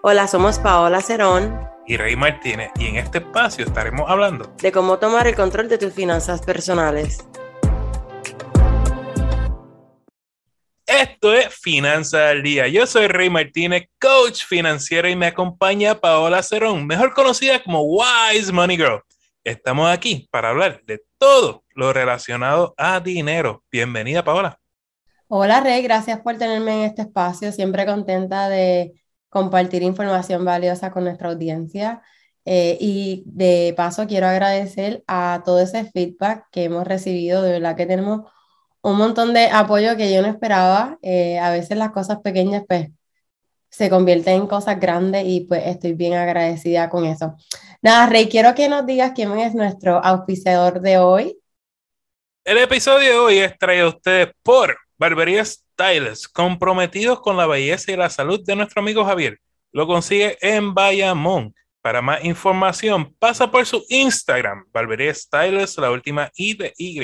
Hola, somos Paola Cerón y Rey Martínez y en este espacio estaremos hablando de cómo tomar el control de tus finanzas personales. Esto es Finanzas al Día. Yo soy Rey Martínez, coach financiero y me acompaña Paola Cerón, mejor conocida como Wise Money Girl. Estamos aquí para hablar de todo lo relacionado a dinero. Bienvenida, Paola. Hola, Rey, gracias por tenerme en este espacio. Siempre contenta de compartir información valiosa con nuestra audiencia. Eh, y de paso quiero agradecer a todo ese feedback que hemos recibido. De verdad que tenemos un montón de apoyo que yo no esperaba. Eh, a veces las cosas pequeñas pues se convierten en cosas grandes y pues estoy bien agradecida con eso. Nada, Rey, quiero que nos digas quién es nuestro auspiciador de hoy. El episodio de hoy es traído a ustedes por Barbería Styles, comprometidos con la belleza y la salud de nuestro amigo Javier. Lo consigue en Bayamón. Para más información, pasa por su Instagram, Barbería Styles, la última I de Y.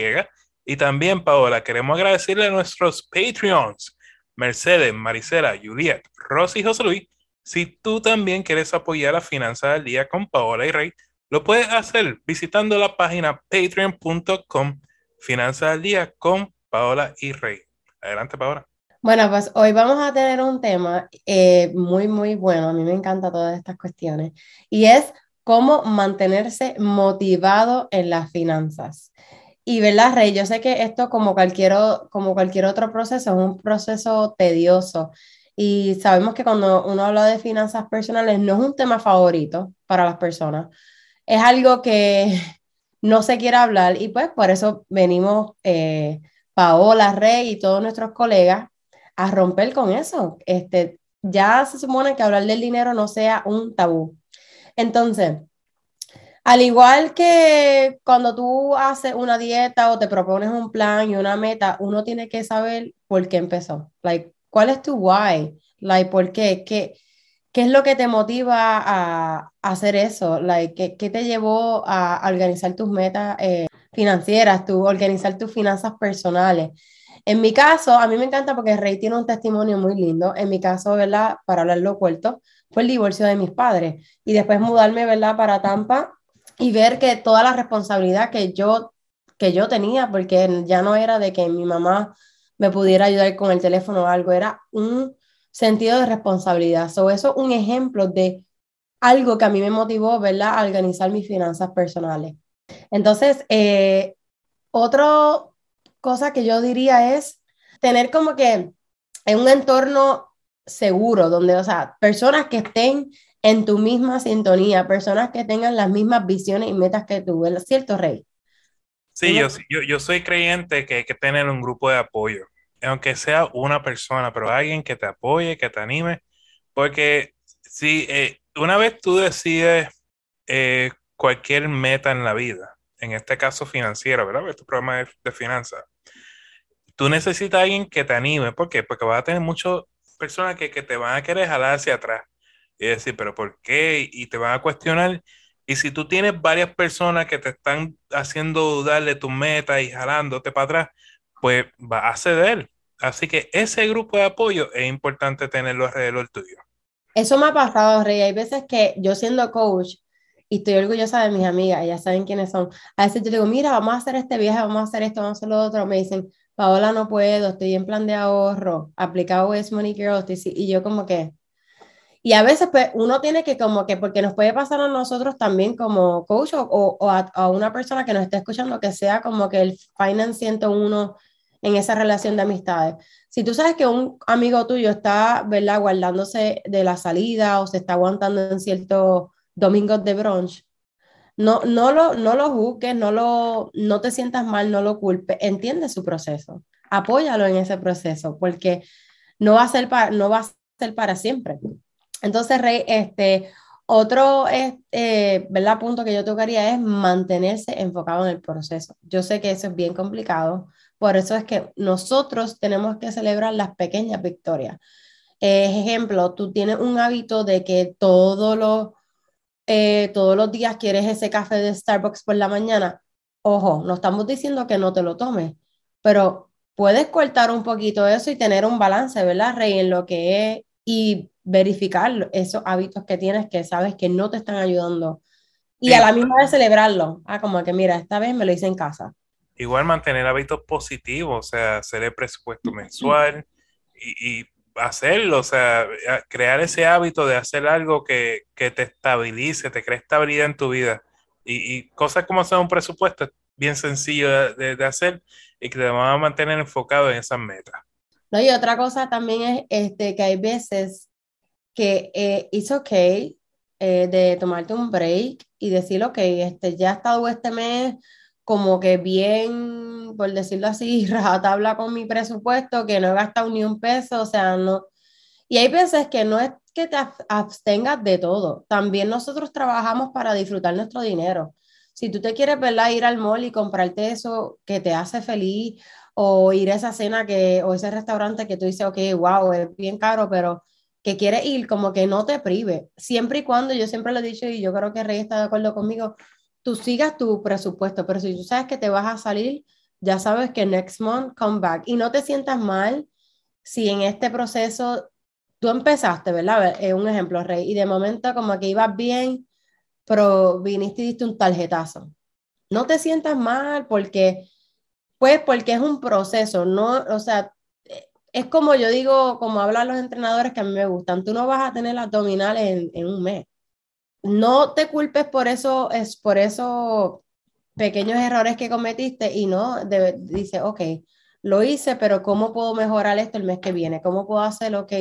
Y también, Paola, queremos agradecerle a nuestros Patreons, Mercedes, Marisela, Juliet, Rosy y José Luis. Si tú también quieres apoyar a Finanzas al Día con Paola y Rey, lo puedes hacer visitando la página patreon.com Finanzas al Día con Paola y Rey. Adelante, Paola. Bueno, pues hoy vamos a tener un tema eh, muy, muy bueno. A mí me encantan todas estas cuestiones. Y es cómo mantenerse motivado en las finanzas. Y, ¿verdad, Rey? Yo sé que esto, como cualquier, como cualquier otro proceso, es un proceso tedioso. Y sabemos que cuando uno habla de finanzas personales, no es un tema favorito para las personas. Es algo que no se quiere hablar y pues por eso venimos eh, Paola, Rey y todos nuestros colegas a romper con eso. Este, ya se supone que hablar del dinero no sea un tabú. Entonces, al igual que cuando tú haces una dieta o te propones un plan y una meta, uno tiene que saber por qué empezó. Like, ¿cuál es tu why? Like, ¿por qué? ¿Qué, qué es lo que te motiva a, hacer eso? Like, ¿qué, te llevó a, organizar tus metas? Eh, financieras, tú organizar tus finanzas personales. En mi caso, a mí me encanta porque Rey tiene un testimonio muy lindo. En mi caso, ¿verdad? Para hablarlo corto, fue el divorcio de mis padres. Y después mudarme, ¿verdad? Para Tampa y ver que toda la responsabilidad que yo, que yo tenía, porque ya no era de que mi mamá me pudiera ayudar con el teléfono o algo, era un sentido de responsabilidad. So, eso es un ejemplo de algo que a mí me motivó, ¿verdad? A organizar mis finanzas personales. Entonces, eh, otra cosa que yo diría es tener como que en un entorno seguro, donde, o sea, personas que estén en tu misma sintonía, personas que tengan las mismas visiones y metas que tú, ¿cierto, Rey? Sí, yo, yo, yo soy creyente que hay que tener un grupo de apoyo, aunque sea una persona, pero alguien que te apoye, que te anime, porque si eh, una vez tú decides eh, cualquier meta en la vida, en este caso financiera, ¿verdad? Este programa de, de finanzas. Tú necesitas a alguien que te anime. ¿Por qué? Porque vas a tener muchas personas que, que, te van a querer jalar hacia atrás y decir, pero ¿por qué? Y te van a cuestionar. Y si tú tienes varias personas que te están haciendo dudar de tu meta y jalándote para atrás, pues va a ceder. Así que ese grupo de apoyo es importante tenerlo alrededor tuyo. Eso me ha pasado, Rey. Hay veces que yo siendo coach, y estoy orgullosa de mis amigas, ellas saben quiénes son. A veces yo digo, mira, vamos a hacer este viaje, vamos a hacer esto, vamos a hacer lo otro. Me dicen, Paola, no puedo, estoy en plan de ahorro, aplicado es Money Girl, y yo como que... Y a veces pues, uno tiene que como que, porque nos puede pasar a nosotros también como coach o, o a, a, una persona que nos esté escuchando que sea como que el Finance 101 en esa relación de amistades. Si tú sabes que un amigo tuyo está, ¿verdad?, guardándose de la salida o se está aguantando en cierto domingos de brunch, no, no, lo, no lo juzgues, no, lo, no te sientas mal, no lo culpes, entiende su proceso, apóyalo en ese proceso, porque no va a ser para, no va a ser para siempre. Entonces, Rey, este, otro eh, punto que yo tocaría es mantenerse enfocado en el proceso. Yo sé que eso es bien complicado, por eso es que nosotros tenemos que celebrar las pequeñas victorias. ejemplo, tú tienes un hábito de que todo lo eh, todos los días quieres ese café de Starbucks por la mañana, ojo, no estamos diciendo que no te lo tomes, pero puedes cortar un poquito eso y tener un balance, ¿verdad, Rey? En lo que es, y verificar esos hábitos que tienes que sabes que no te están ayudando y a la misma vez celebrarlo. Ah, como que mira, esta vez me lo hice en casa. Igual mantener hábitos positivos, o sea, hacer el presupuesto mensual y, y hacerlo, o sea, crear ese hábito de hacer algo que, que te estabilice, te cree estabilidad en tu vida. Y, y cosas como hacer un presupuesto bien sencillo de, de, hacer y que te van a mantener enfocado en esas metas. No, y otra cosa también es este, que hay veces que eh, es ok eh, de tomarte un break y decir, ok, este, ya he estado este mes como que bien, por decirlo así, rajatabla con mi presupuesto, que no he gastado ni un peso, o sea, no. Y hay veces que no es que te abstengas de todo, también nosotros trabajamos para disfrutar nuestro dinero. Si tú te quieres, ¿verdad? Ir al mall y comprarte eso que te hace feliz, o ir a esa cena que, o ese restaurante que tú dices, ok, wow, es bien caro, pero que quieres ir, como que no te prive. Siempre y cuando, yo siempre lo he dicho y yo creo que Rey está de acuerdo conmigo, tú sigas tu presupuesto, pero si tú sabes que te vas a salir, ya sabes que next month come back y no te sientas mal si en este proceso tú empezaste, ¿verdad? Es un ejemplo, Rey, y de momento como que ibas bien, pero viniste y diste un tarjetazo. No te sientas mal porque, pues, porque es un proceso, no, o sea, es como yo digo, como hablan los entrenadores que a mí me gustan, tú no vas a tener abdominales en, en un mes no te culpes por eso, es por esos pequeños errores que cometiste y no, dice, ok, lo hice, pero ¿cómo puedo mejorar esto el mes que viene? ¿Cómo puedo hacer, ok,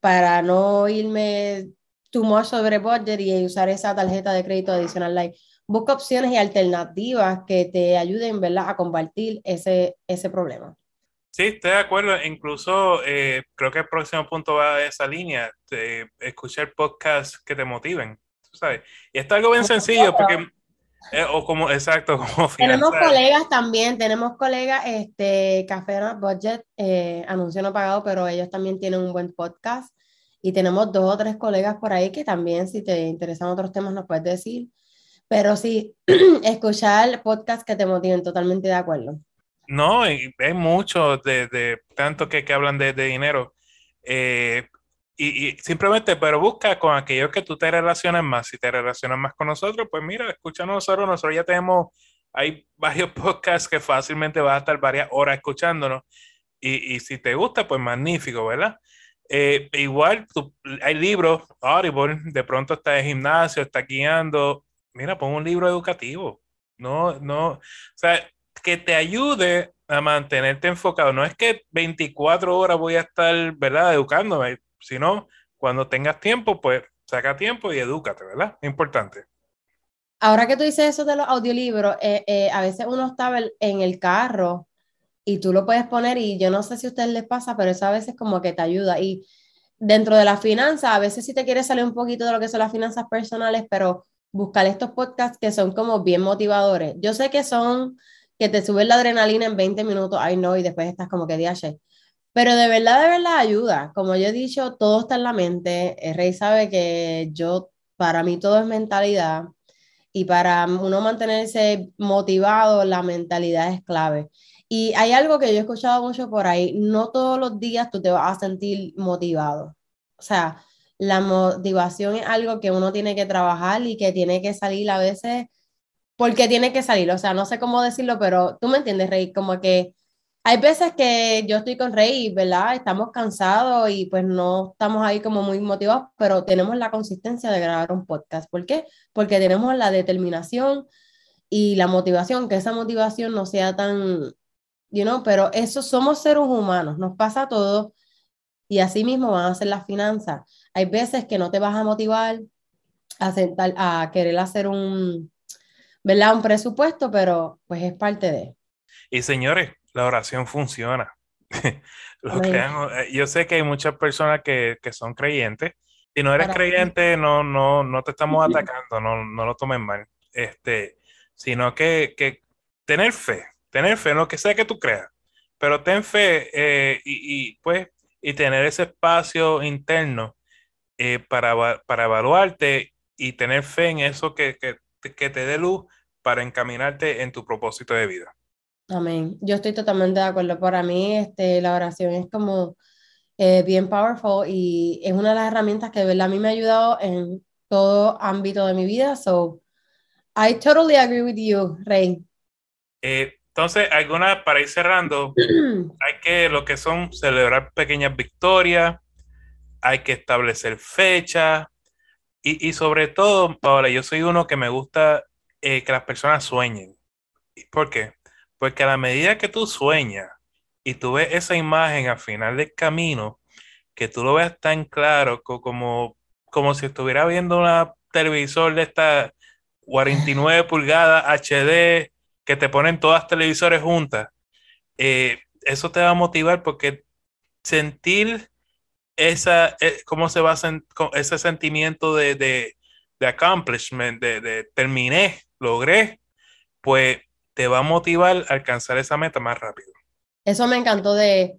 para no irme too much sobre budget y usar esa tarjeta de crédito adicional? Like, busca opciones y alternativas que te ayuden, ¿verdad?, a combatir ese, ese problema. Sí, estoy de acuerdo. Incluso eh, creo que el próximo punto va a esa línea, de escuchar podcasts que te motiven. Y esto es algo bien sencillo porque, eh, o como, exacto, como Tenemos colegas también, tenemos colegas, este, Café Budget, eh, anuncio no pagado, pero ellos también tienen un buen podcast. Y tenemos dos o tres colegas por ahí que también, si te interesan otros temas, nos puedes decir. Pero sí, escuchar podcasts que te motiven, totalmente de acuerdo. No, hay muchos de, de, tanto que, que hablan de, de dinero. Eh, y, simplemente, pero busca con aquellos que tú te relacionas más. Si te relacionas más con nosotros, pues mira, escucha nosotros. Nosotros ya tenemos, hay varios podcasts que fácilmente vas a estar varias horas escuchándonos. Y, y si te gusta, pues magnífico, ¿verdad? Eh, igual hay libros, Audible, de pronto está en gimnasio, está guiando. Mira, pon un libro educativo. No, no, o sea, que te ayude a mantenerte enfocado. No es que 24 horas voy a estar, ¿verdad?, educándome si no, cuando tengas tiempo, pues saca tiempo y edúcate, ¿verdad? Importante. Ahora que tú dices eso de los audiolibros, eh, eh, a veces uno está en el carro y tú lo puedes poner y yo no sé si a ustedes les pasa, pero eso a veces como que te ayuda. Y dentro de la finanza, a veces sí te quieres salir un poquito de lo que son las finanzas personales, pero buscar estos podcasts que son como bien motivadores. Yo sé que son, que te suben la adrenalina en 20 minutos, ay no, y después estás como que diache. Pero de verdad, de verdad ayuda. Como yo he dicho, todo está en la mente. El rey sabe que yo, para mí todo es mentalidad. Y para uno mantenerse motivado, la mentalidad es clave. Y hay algo que yo he escuchado mucho por ahí, no todos los días tú te vas a sentir motivado. O sea, la motivación es algo que uno tiene que trabajar y que tiene que salir a veces porque tiene que salir. O sea, no sé cómo decirlo, pero tú me entiendes, Rey, como que hay veces que yo estoy con Rey, ¿verdad? Estamos cansados y pues no estamos ahí como muy motivados, pero tenemos la consistencia de grabar un podcast. ¿Por qué? Porque tenemos la determinación y la motivación, que esa motivación no sea tan, you know, pero eso somos seres humanos, nos pasa todo y así mismo van a ser las finanzas. Hay veces que no te vas a motivar a, sentar, a querer hacer un, ¿verdad? Un presupuesto, pero pues es parte de. Y señores, la oración funciona. Eh, yo sé que hay muchas personas que, que son creyentes. Si no eres creyente, no, no, no te estamos atacando, no, no lo tomen mal. Este, sino que, que tener fe, tener fe, no que sea que tú creas, pero ten fe eh, y, y, pues, y tener ese espacio interno eh, para, para evaluarte y tener fe en eso que, que, que te dé luz para encaminarte en tu propósito de vida. Amén. Yo estoy totalmente de acuerdo. Para mí, este, la oración es como eh, bien powerful y es una de las herramientas que de verdad a mí me ha ayudado en todo ámbito de mi vida. So, I totally agree with you, Rey. Eh, entonces, algunas, para ir cerrando, hay que, lo que son celebrar pequeñas victorias, hay que establecer fechas y, y sobre todo, Paola, yo soy uno que me gusta eh, que las personas sueñen. ¿Por qué? Porque a la medida que tú sueñas y tú ves esa imagen al final del camino, que tú lo veas tan claro como, como si estuviera viendo una televisor de esta 49 pulgadas HD que te ponen todas televisores juntas, eh, eso te va a motivar porque sentir esa, eh, cómo se va a ese sentimiento de, de, de accomplishment, de, de, terminé, logré, pues te va a motivar a alcanzar esa meta más rápido. Eso me encantó de,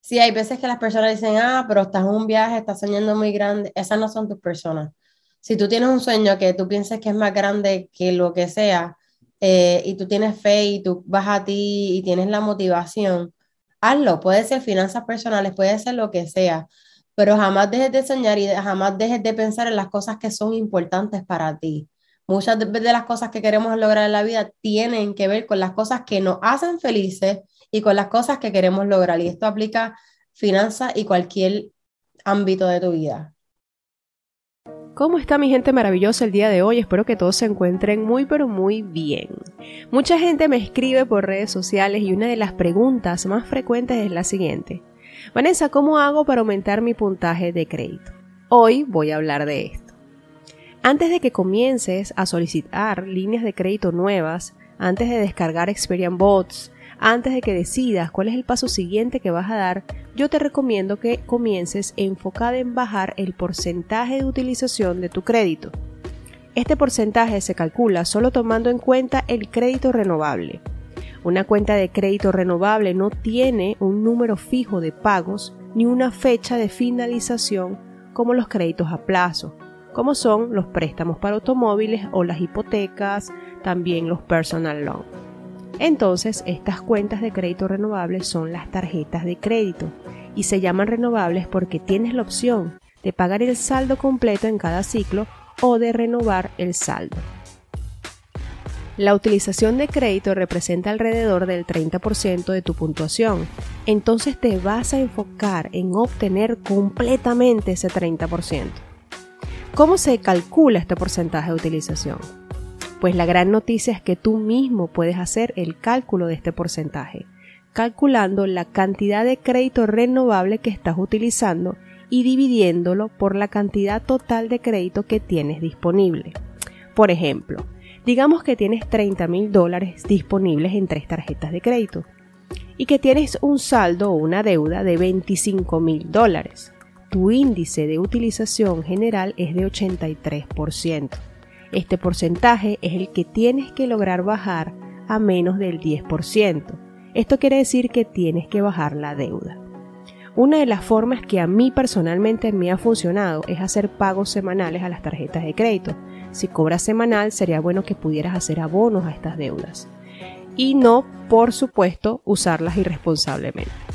sí, hay veces que las personas dicen, ah, pero estás en un viaje, estás soñando muy grande, esas no son tus personas. Si tú tienes un sueño que tú piensas que es más grande que lo que sea, eh, y tú tienes fe y tú vas a ti y tienes la motivación, hazlo. Puede ser finanzas personales, puede ser lo que sea, pero jamás dejes de soñar y jamás dejes de pensar en las cosas que son importantes para ti. Muchas de, las cosas que queremos lograr en la vida tienen que ver con las cosas que nos hacen felices y con las cosas que queremos lograr. Y esto aplica finanzas y cualquier ámbito de tu vida. ¿Cómo está mi gente maravillosa el día de hoy? Espero que todos se encuentren muy pero muy bien. Mucha gente me escribe por redes sociales y una de las preguntas más frecuentes es la siguiente. Vanessa, ¿cómo hago para aumentar mi puntaje de crédito? Hoy voy a hablar de esto. Antes de que comiences a solicitar líneas de crédito nuevas, antes de descargar Experian Bots, antes de que decidas cuál es el paso siguiente que vas a dar, yo te recomiendo que comiences enfocada en bajar el porcentaje de utilización de tu crédito. Este porcentaje se calcula solo tomando en cuenta el crédito renovable. Una cuenta de crédito renovable no tiene un número fijo de pagos ni una fecha de finalización como los créditos a plazo, como son los préstamos para automóviles o las hipotecas, también los personal loans. Entonces, estas cuentas de crédito renovables son las tarjetas de crédito y se llaman renovables porque tienes la opción de pagar el saldo completo en cada ciclo o de renovar el saldo. La utilización de crédito representa alrededor del 30% de tu puntuación, entonces te vas a enfocar en obtener completamente ese 30%. ¿Cómo se calcula este porcentaje de utilización? Pues la gran noticia es que tú mismo puedes hacer el cálculo de este porcentaje, calculando la cantidad de crédito renovable que estás utilizando y dividiéndolo por la cantidad total de crédito que tienes disponible. Por ejemplo, digamos que tienes 30 mil dólares disponibles en tres tarjetas de crédito y que tienes un saldo o una deuda de 25 mil dólares. Tu índice de utilización general es de 83%. Este porcentaje es el que tienes que lograr bajar a menos del 10%. Esto quiere decir que tienes que bajar la deuda. Una de las formas que a mí personalmente me ha funcionado es hacer pagos semanales a las tarjetas de crédito. Si cobras semanal, sería bueno que pudieras hacer abonos a estas deudas. Y no, por supuesto, usarlas irresponsablemente.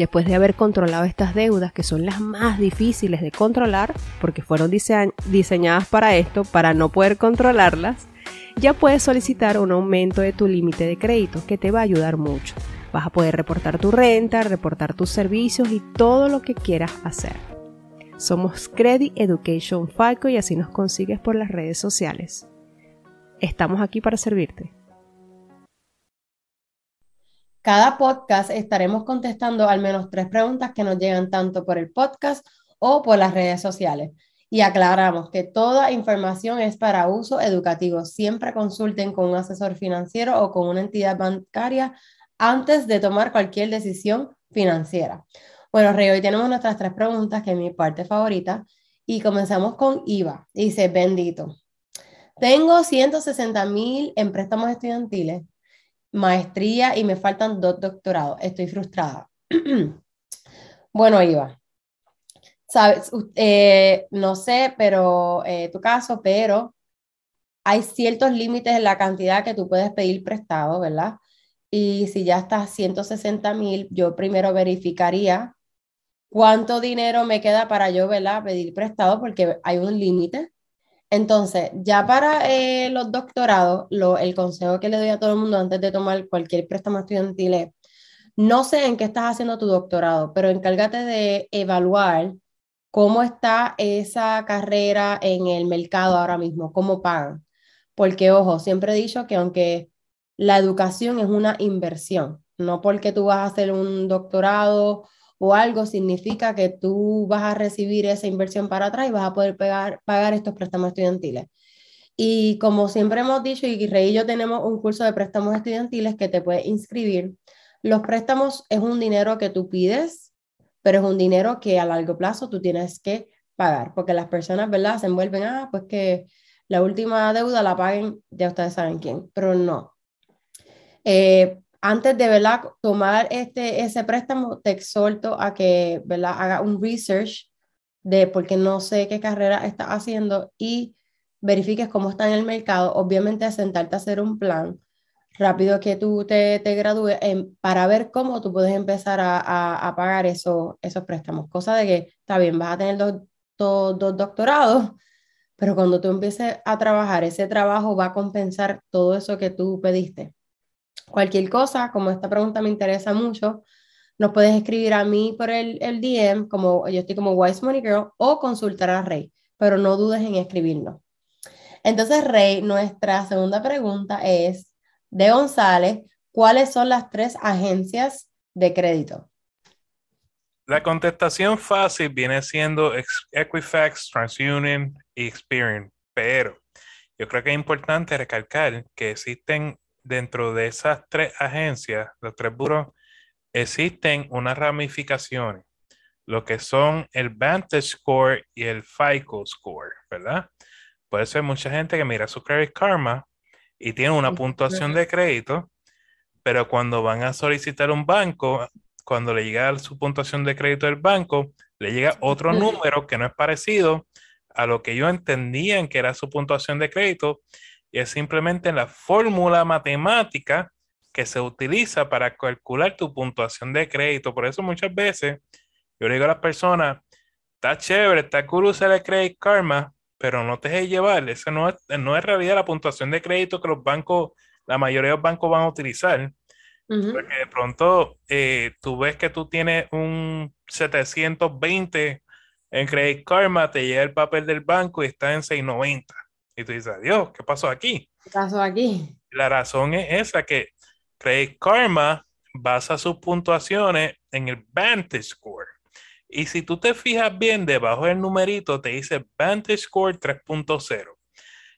Después de haber controlado estas deudas, que son las más difíciles de controlar, porque fueron diseñadas para esto, para no poder controlarlas, ya puedes solicitar un aumento de tu límite de crédito, que te va a ayudar mucho. Vas a poder reportar tu renta, reportar tus servicios y todo lo que quieras hacer. Somos Credit Education Falco y así nos consigues por las redes sociales. Estamos aquí para servirte. Cada podcast estaremos contestando al menos tres preguntas que nos llegan tanto por el podcast o por las redes sociales. Y aclaramos que toda información es para uso educativo. Siempre consulten con un asesor financiero o con una entidad bancaria antes de tomar cualquier decisión financiera. Bueno, Rey, hoy tenemos nuestras tres preguntas, que es mi parte favorita, y comenzamos con IVA. Dice, bendito. Tengo 160 mil en préstamos estudiantiles maestría y me faltan dos doctorados. Estoy frustrada. bueno, Iva, sabes, eh, no sé, pero eh, tu caso, pero hay ciertos límites en la cantidad que tú puedes pedir prestado, ¿verdad? Y si ya estás 160 mil, yo primero verificaría cuánto dinero me queda para yo, ¿verdad? Pedir prestado porque hay un límite. Entonces, ya para eh, los doctorados, lo, el consejo que le doy a todo el mundo antes de tomar cualquier préstamo estudiantil es, no sé en qué estás haciendo tu doctorado, pero encárgate de evaluar cómo está esa carrera en el mercado ahora mismo, cómo pagan. Porque, ojo, siempre he dicho que aunque la educación es una inversión, no porque tú vas a hacer un doctorado o algo significa que tú vas a recibir esa inversión para atrás y vas a poder pagar estos préstamos estudiantiles. Y como siempre hemos dicho, y Rey y yo tenemos un curso de préstamos estudiantiles que te puedes inscribir. Los préstamos es un dinero que tú pides, pero es un dinero que a largo plazo tú tienes que pagar, porque las personas, ¿verdad? Se envuelven, ah, pues que la última deuda la paguen, ya ustedes saben quién, pero no. Eh, antes de ¿verdad? tomar este, ese préstamo, te exhorto a que ¿verdad? haga un research de porque no sé qué carrera estás haciendo y verifiques cómo está en el mercado. Obviamente, sentarte a hacer un plan rápido que tú te, te gradúes para ver cómo tú puedes empezar a, a, pagar eso, esos préstamos. Cosa de que, está bien, vas a tener dos, dos, dos doctorados, pero cuando tú empieces a trabajar, ese trabajo va a compensar todo eso que tú pediste. Cualquier cosa, como esta pregunta me interesa mucho, nos puedes escribir a mí por el, el DM, como yo estoy como Wise Money Girl, o consultar a Rey, pero no dudes en escribirnos. Entonces, Rey, nuestra segunda pregunta es de González, ¿cuáles son las tres agencias de crédito? La contestación fácil viene siendo Equifax, TransUnion y Experian, pero yo creo que es importante recalcar que existen dentro de esas tres agencias, los tres buros, existen unas ramificaciones, lo que son el Vantage Score y el FICO Score, ¿verdad? Puede ser mucha gente que mira su Credit Karma y tiene una puntuación de crédito, pero cuando van a solicitar un banco, cuando le llega su puntuación de crédito del banco, le llega otro número que no es parecido a lo que ellos entendían que era su puntuación de crédito y es simplemente la fórmula matemática que se utiliza para calcular tu puntuación de crédito. Por eso muchas veces yo le digo a las personas, está chévere, está cool usar el Credit Karma, pero no te dejes llevar. Esa no es, no es realidad la puntuación de crédito que los bancos, la mayoría de los bancos van a utilizar. Porque de pronto eh, tú ves que tú tienes un 720 en Credit Karma, te llega el papel del banco y está en 690. Y tú dices, adiós, ¿qué pasó aquí? ¿Qué pasó aquí? La razón es esa, que Credit Karma basa sus puntuaciones en el Vantage Score. Y si tú te fijas bien, debajo del numerito te dice Vantage Score 3.0.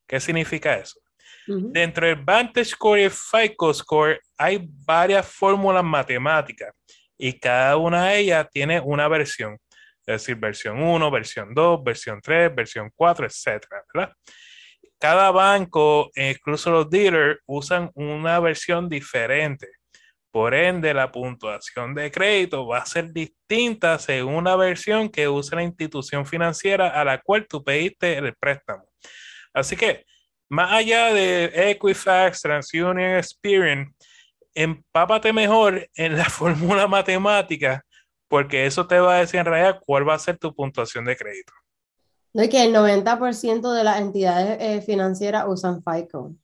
¿Qué significa eso? Dentro del Vantage Score y el FICO Score hay varias fórmulas matemáticas y cada una de ellas tiene una versión. Es decir, versión 1, versión 2, versión 3, versión 4, etcétera, ¿verdad? Cada banco, incluso los dealers, usan una versión diferente. Por ende, la puntuación de crédito va a ser distinta según la versión que usa la institución financiera a la cual tú pediste el préstamo. Así que, más allá de Equifax, TransUnion, Experian, empápate mejor en la fórmula matemática, porque eso te va a decir en realidad cuál va a ser tu puntuación de crédito. No, que el 90% de las entidades eh, financieras usan FICO.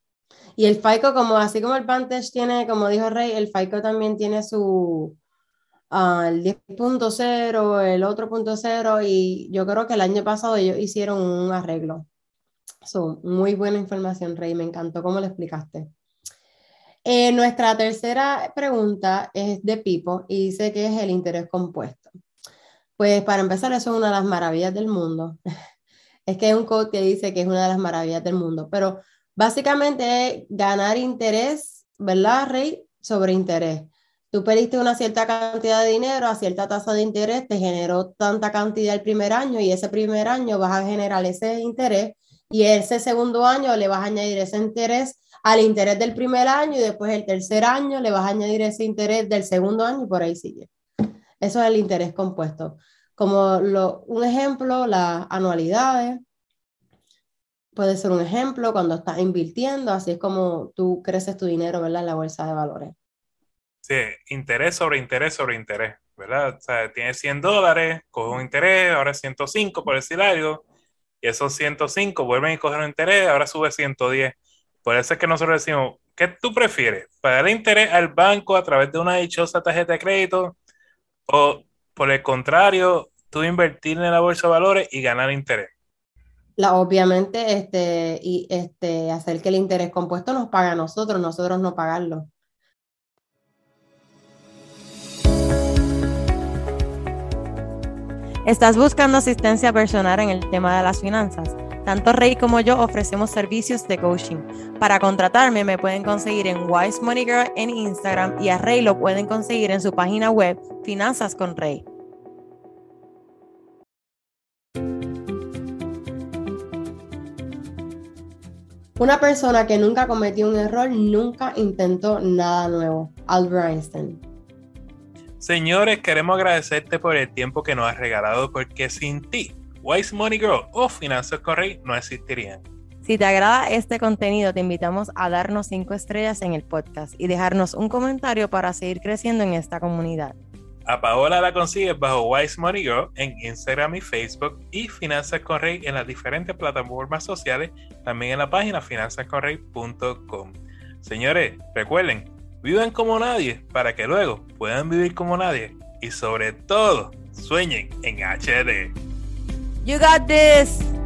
Y el FICO, como así como el Vantage tiene, como dijo Rey, el FICO también tiene su uh, el 10.0, el otro punto cero, y yo creo que el año pasado ellos hicieron un arreglo. So, muy buena información, Rey, me encantó cómo lo explicaste. Eh, nuestra tercera pregunta es de Pipo y dice que es el interés compuesto. Pues para empezar, eso es una de las maravillas del mundo. Es que hay un code que dice que es una de las maravillas del mundo, pero básicamente es ganar interés, ¿verdad, Rey? Sobre interés. Tú pediste una cierta cantidad de dinero a cierta tasa de interés, te generó tanta cantidad el primer año y ese primer año vas a generar ese interés y ese segundo año le vas a añadir ese interés al interés del primer año y después el tercer año le vas a añadir ese interés del segundo año y por ahí sigue. Eso es el interés compuesto. Como un ejemplo, las anualidades. Puede ser un ejemplo cuando estás invirtiendo, así es como tú creces tu dinero, ¿verdad? En la bolsa de valores. Sí, interés sobre interés sobre interés. ¿verdad? O sea, tienes 100 dólares, coge un interés, ahora es 105 por decir algo, y esos 105 vuelven a coger un interés, ahora sube 110. Por eso es que nosotros decimos, ¿qué tú prefieres? ¿Pagar interés al banco a través de una dichosa tarjeta de crédito? ¿O por el contrario, tú invertir en la bolsa de valores y ganar interés? La, obviamente, este, y este, hacer que el interés compuesto nos pague a nosotros, nosotros no pagarlo. ¿Estás buscando asistencia personal en el tema de las finanzas? Tanto Rey como yo ofrecemos servicios de coaching. Para contratarme me pueden conseguir en Wise Money Girl en Instagram y a Rey lo pueden conseguir en su página web Finanzas con Rey. Una persona que nunca cometió un error nunca intentó nada nuevo. Albert Einstein. Señores, queremos agradecerte por el tiempo que nos has regalado porque sin ti, Wise Money Girl o Finanzas Correy no existirían. Si te agrada este contenido, te invitamos a darnos cinco estrellas en el podcast y dejarnos un comentario para seguir creciendo en esta comunidad. A Paola la consigues bajo Wise Money Girl en Instagram y Facebook y Finanzas Correy en las diferentes plataformas sociales, también en la página finanzascorrey.com. Señores, recuerden, Vivan como nadie para que luego puedan vivir como nadie y sobre todo sueñen en HD. You got this.